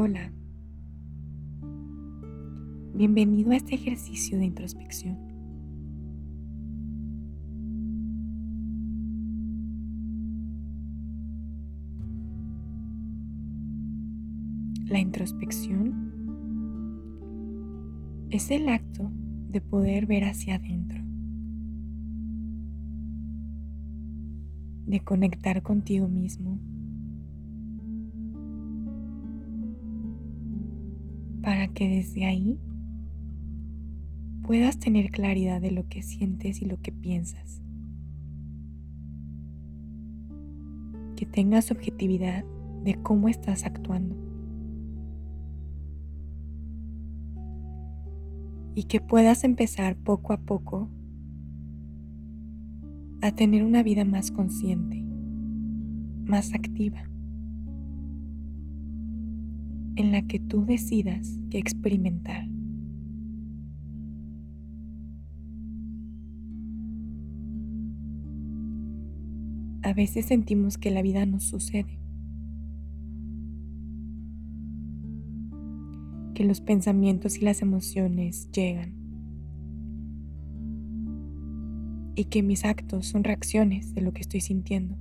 Hola. Bienvenido a este ejercicio de introspección. La introspección es el acto de poder ver hacia adentro, de conectar contigo mismo para que desde ahí puedas tener claridad de lo que sientes y lo que piensas. Que tengas objetividad de cómo estás actuando. y que puedas empezar poco a poco a tener una vida más consciente, más activa, en la que tú decidas qué experimentar. A veces sentimos que la vida nos sucede. Que los pensamientos y las emociones llegan. Y que mis actos son reacciones de lo que estoy sintiendo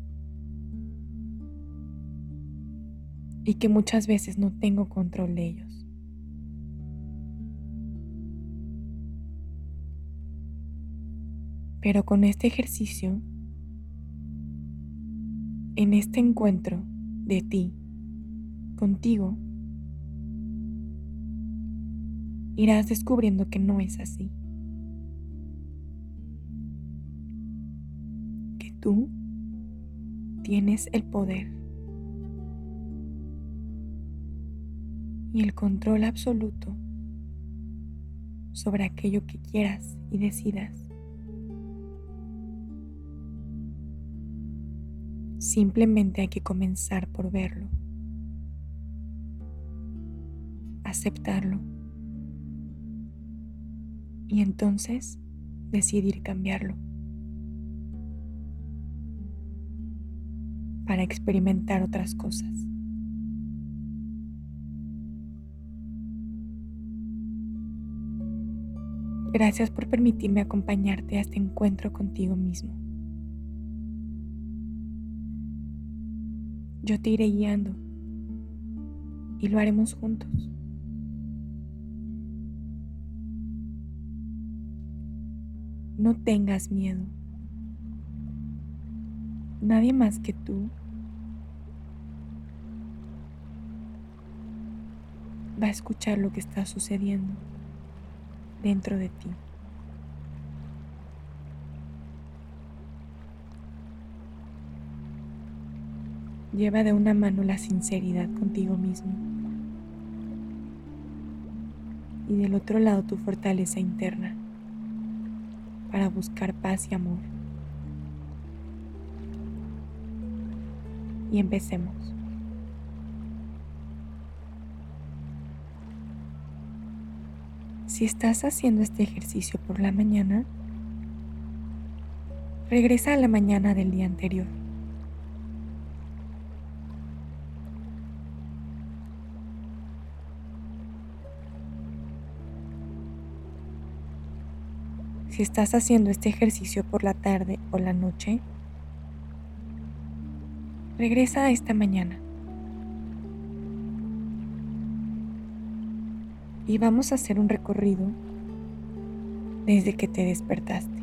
y que muchas veces no tengo control de ellos. Pero con este ejercicio, en este encuentro de ti, contigo, irás descubriendo que no es así. Que tú tienes el poder y el control absoluto sobre aquello que quieras y decidas. Simplemente hay que comenzar por verlo, aceptarlo y entonces decidir cambiarlo para experimentar otras cosas. Gracias por permitirme acompañarte a este encuentro contigo mismo. Yo te iré guiando y lo haremos juntos. No tengas miedo. Nadie más que tú va a escuchar lo que está sucediendo dentro de ti. Lleva de una mano la sinceridad contigo mismo y del otro lado tu fortaleza interna para buscar paz y amor. Y empecemos. Si estás haciendo este ejercicio por la mañana, regresa a la mañana del día anterior. Si estás haciendo este ejercicio por la tarde o la noche, regresa a esta mañana. Y vamos a hacer un recorrido desde que te despertaste.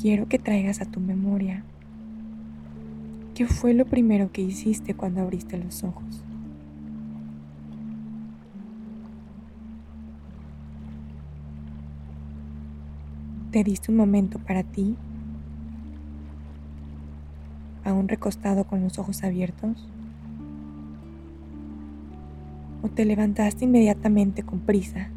Quiero que traigas a tu memoria qué fue lo primero que hiciste cuando abriste los ojos. ¿Te diste un momento para ti? ¿Aún recostado con los ojos abiertos? ¿O te levantaste inmediatamente con prisa?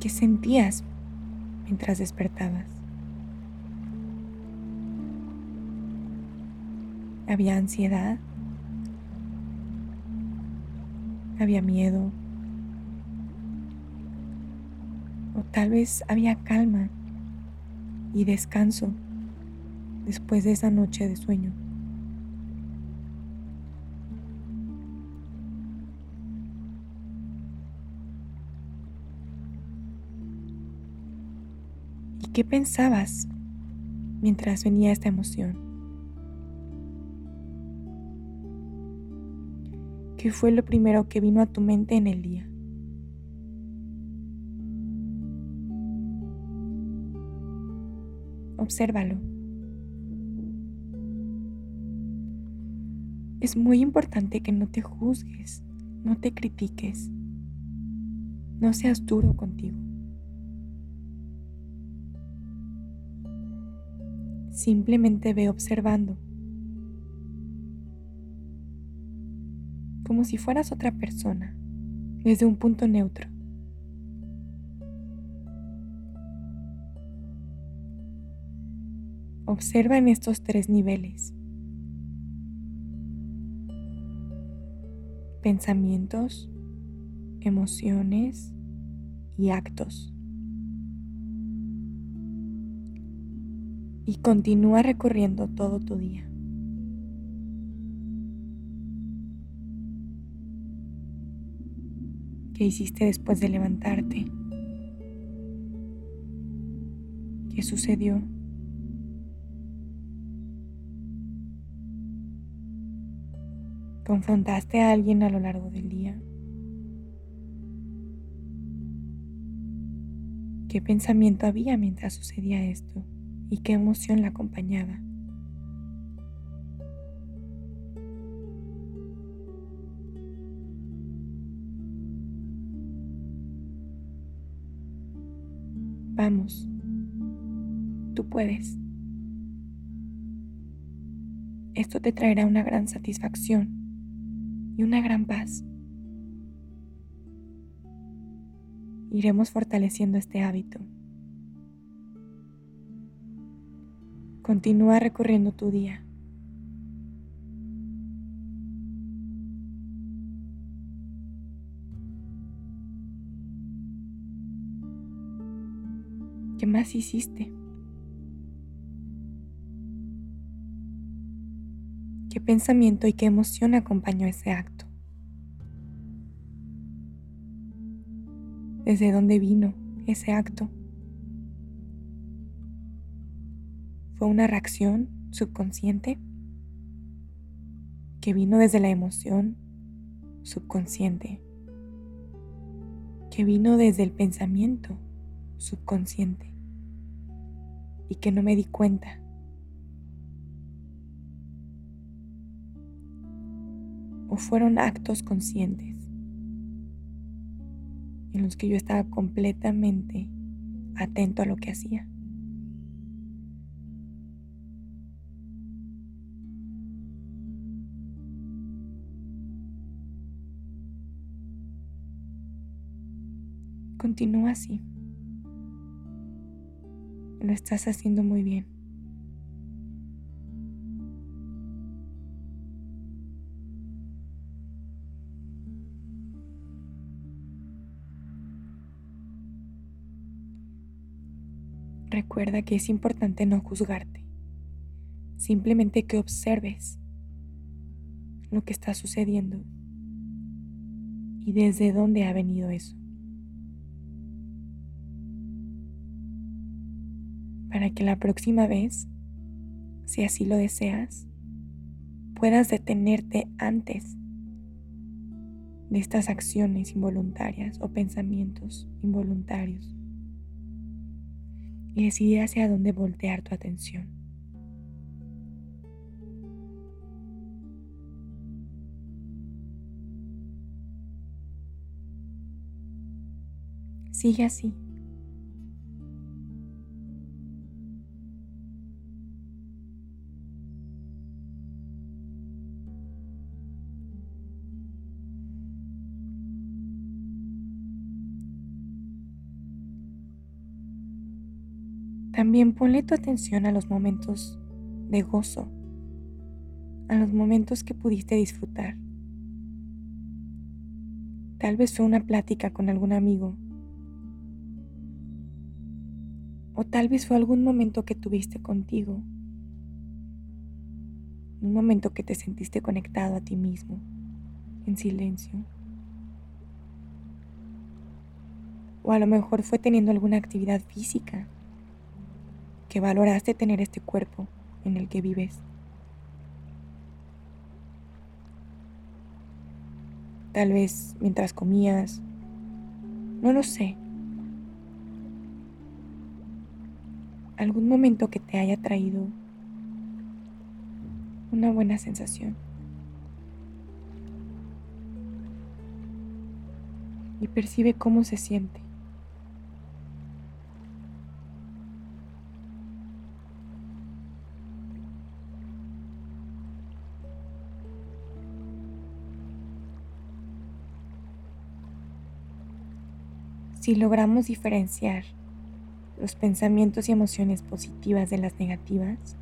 ¿Qué sentías mientras despertabas? ¿Había ansiedad? Había miedo, O tal vez había calma y descanso después de esa noche de sueño. ¿Y qué pensabas mientras venía esta emoción? ¿Qué fue lo primero que vino a tu mente en el día? Obsérvalo. Es muy importante que no te juzgues, no te critiques, no seas duro contigo. Simplemente ve observando, como si fueras otra persona, desde un punto neutro. Observa en estos tres niveles. Pensamientos, emociones y actos. Y continúa recorriendo todo tu día. ¿Qué hiciste después de levantarte? ¿Qué sucedió? ¿Confrontaste a alguien a lo largo del día? ¿Qué pensamiento había mientras sucedía esto? ¿Y qué emoción la acompañaba? Vamos, tú puedes. Esto te traerá una gran satisfacción y una gran paz. Iremos fortaleciendo este hábito. Continúa recorriendo tu día. ¿Qué más hiciste? ¿Qué pensamiento y qué emoción acompañó ese acto? ¿Desde dónde vino ese acto? ¿Fue una reacción subconsciente que vino desde la emoción subconsciente? Que vino desde el pensamiento subconsciente y que no me di cuenta fueron actos conscientes en los que yo estaba completamente atento a lo que hacía. Continúa así. Lo estás haciendo muy bien. Recuerda que es importante no juzgarte, simplemente que observes lo que está sucediendo y desde dónde ha venido eso. Para que la próxima vez, si así lo deseas, puedas detenerte antes de estas acciones involuntarias o pensamientos involuntarios y decidir hacia dónde voltear tu atención. Sigue así. También ponle tu atención a los momentos de gozo, a los momentos que pudiste disfrutar. Tal vez fue una plática con algún amigo, O tal vez fue algún momento que tuviste contigo. Un momento que te sentiste conectado a ti mismo, en silencio. O a lo mejor fue teniendo alguna actividad física que valoraste tener este cuerpo en el que vives. Tal vez mientras comías, no lo sé. Algún momento que te haya traído una buena sensación. Y percibe cómo se siente. Si logramos diferenciar los pensamientos y emociones positivas de las negativas,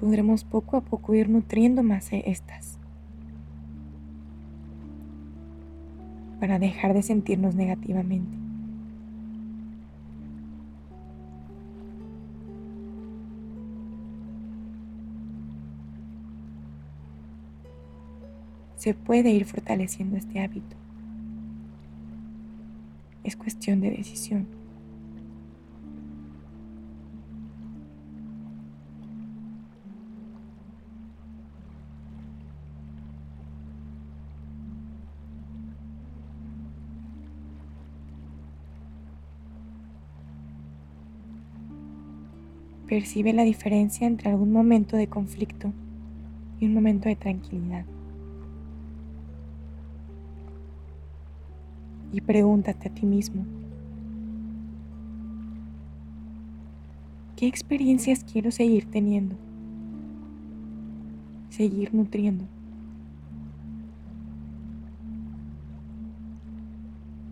podremos poco a poco ir nutriendo más de estas para dejar de sentirnos negativamente. Se puede ir fortaleciendo este hábito. Es cuestión de decisión. Percibe la diferencia entre algún momento de conflicto y un momento de tranquilidad. Y pregúntate a ti mismo, ¿qué experiencias quiero seguir teniendo? Seguir nutriendo.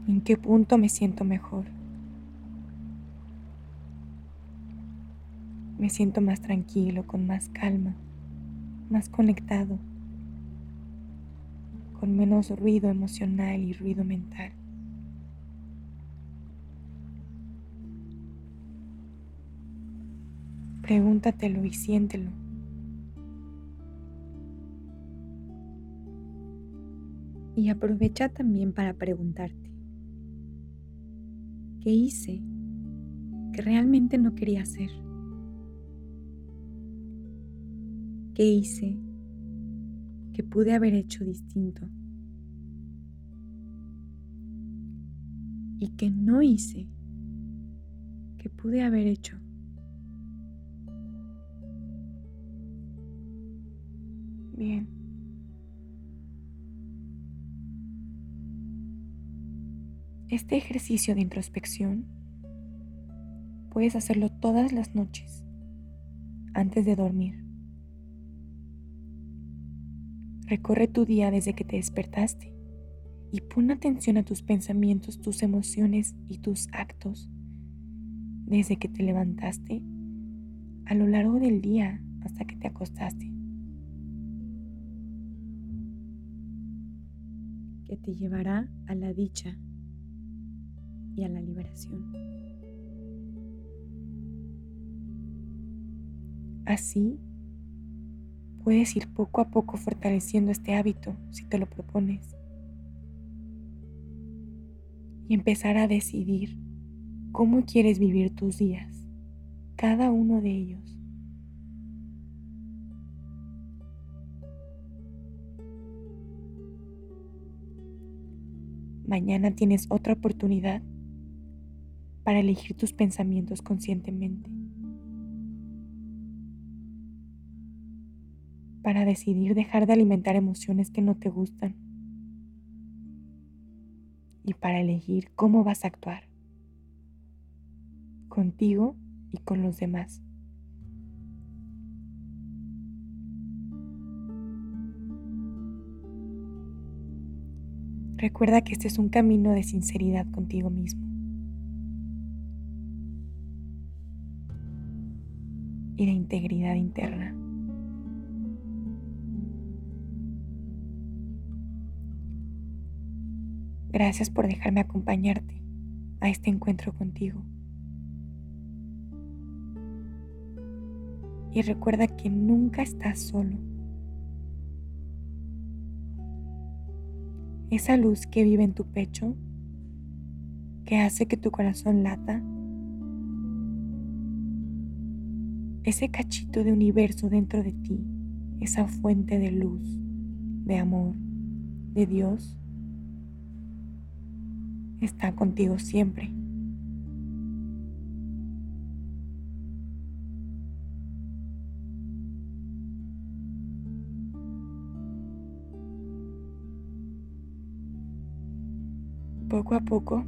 ¿En qué punto me siento mejor? Me siento más tranquilo, con más calma, más conectado, con menos ruido emocional y ruido mental. Pregúntatelo y siéntelo. Y aprovecha también para preguntarte, ¿qué hice que realmente no quería hacer? ¿Qué hice que pude haber hecho distinto? ¿Y que no hice que pude haber hecho? Este ejercicio de introspección puedes hacerlo todas las noches antes de dormir. Recorre tu día desde que te despertaste y pon atención a tus pensamientos, tus emociones y tus actos desde que te levantaste a lo largo del día hasta que te acostaste. que te llevará a la dicha a la liberación. Así, puedes ir poco a poco fortaleciendo este hábito si te lo propones y empezar a decidir cómo quieres vivir tus días, cada uno de ellos. Mañana tienes otra oportunidad para elegir tus pensamientos conscientemente. Para decidir dejar de alimentar emociones que no te gustan. Y para elegir cómo vas a actuar. Contigo y con los demás. Recuerda que este es un camino de sinceridad contigo mismo. integridad interna. Gracias por dejarme acompañarte a este encuentro contigo. Y recuerda que nunca estás solo. Esa luz que vive en tu pecho, que hace que tu corazón lata, ese cachito de universo dentro de ti, esa fuente de luz, de amor, de Dios, está contigo siempre. Poco a poco,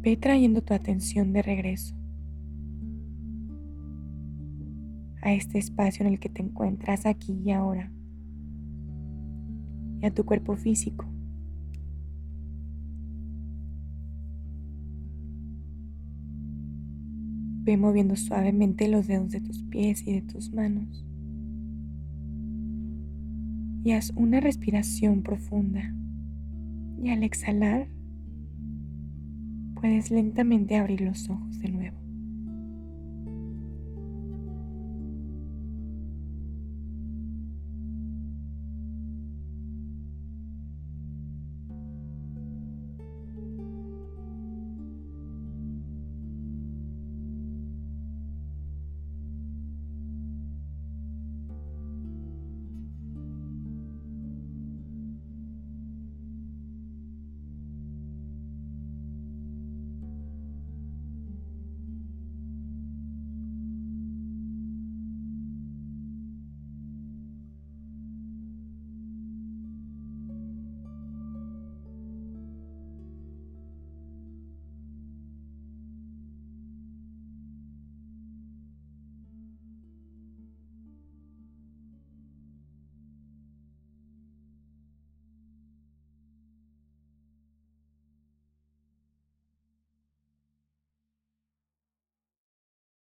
ve trayendo tu atención de regreso a este espacio en el que te encuentras aquí y ahora, y a tu cuerpo físico. Ve moviendo suavemente los dedos de tus pies y de tus manos. Y haz una respiración profunda. Y al exhalar, puedes lentamente abrir los ojos de nuevo.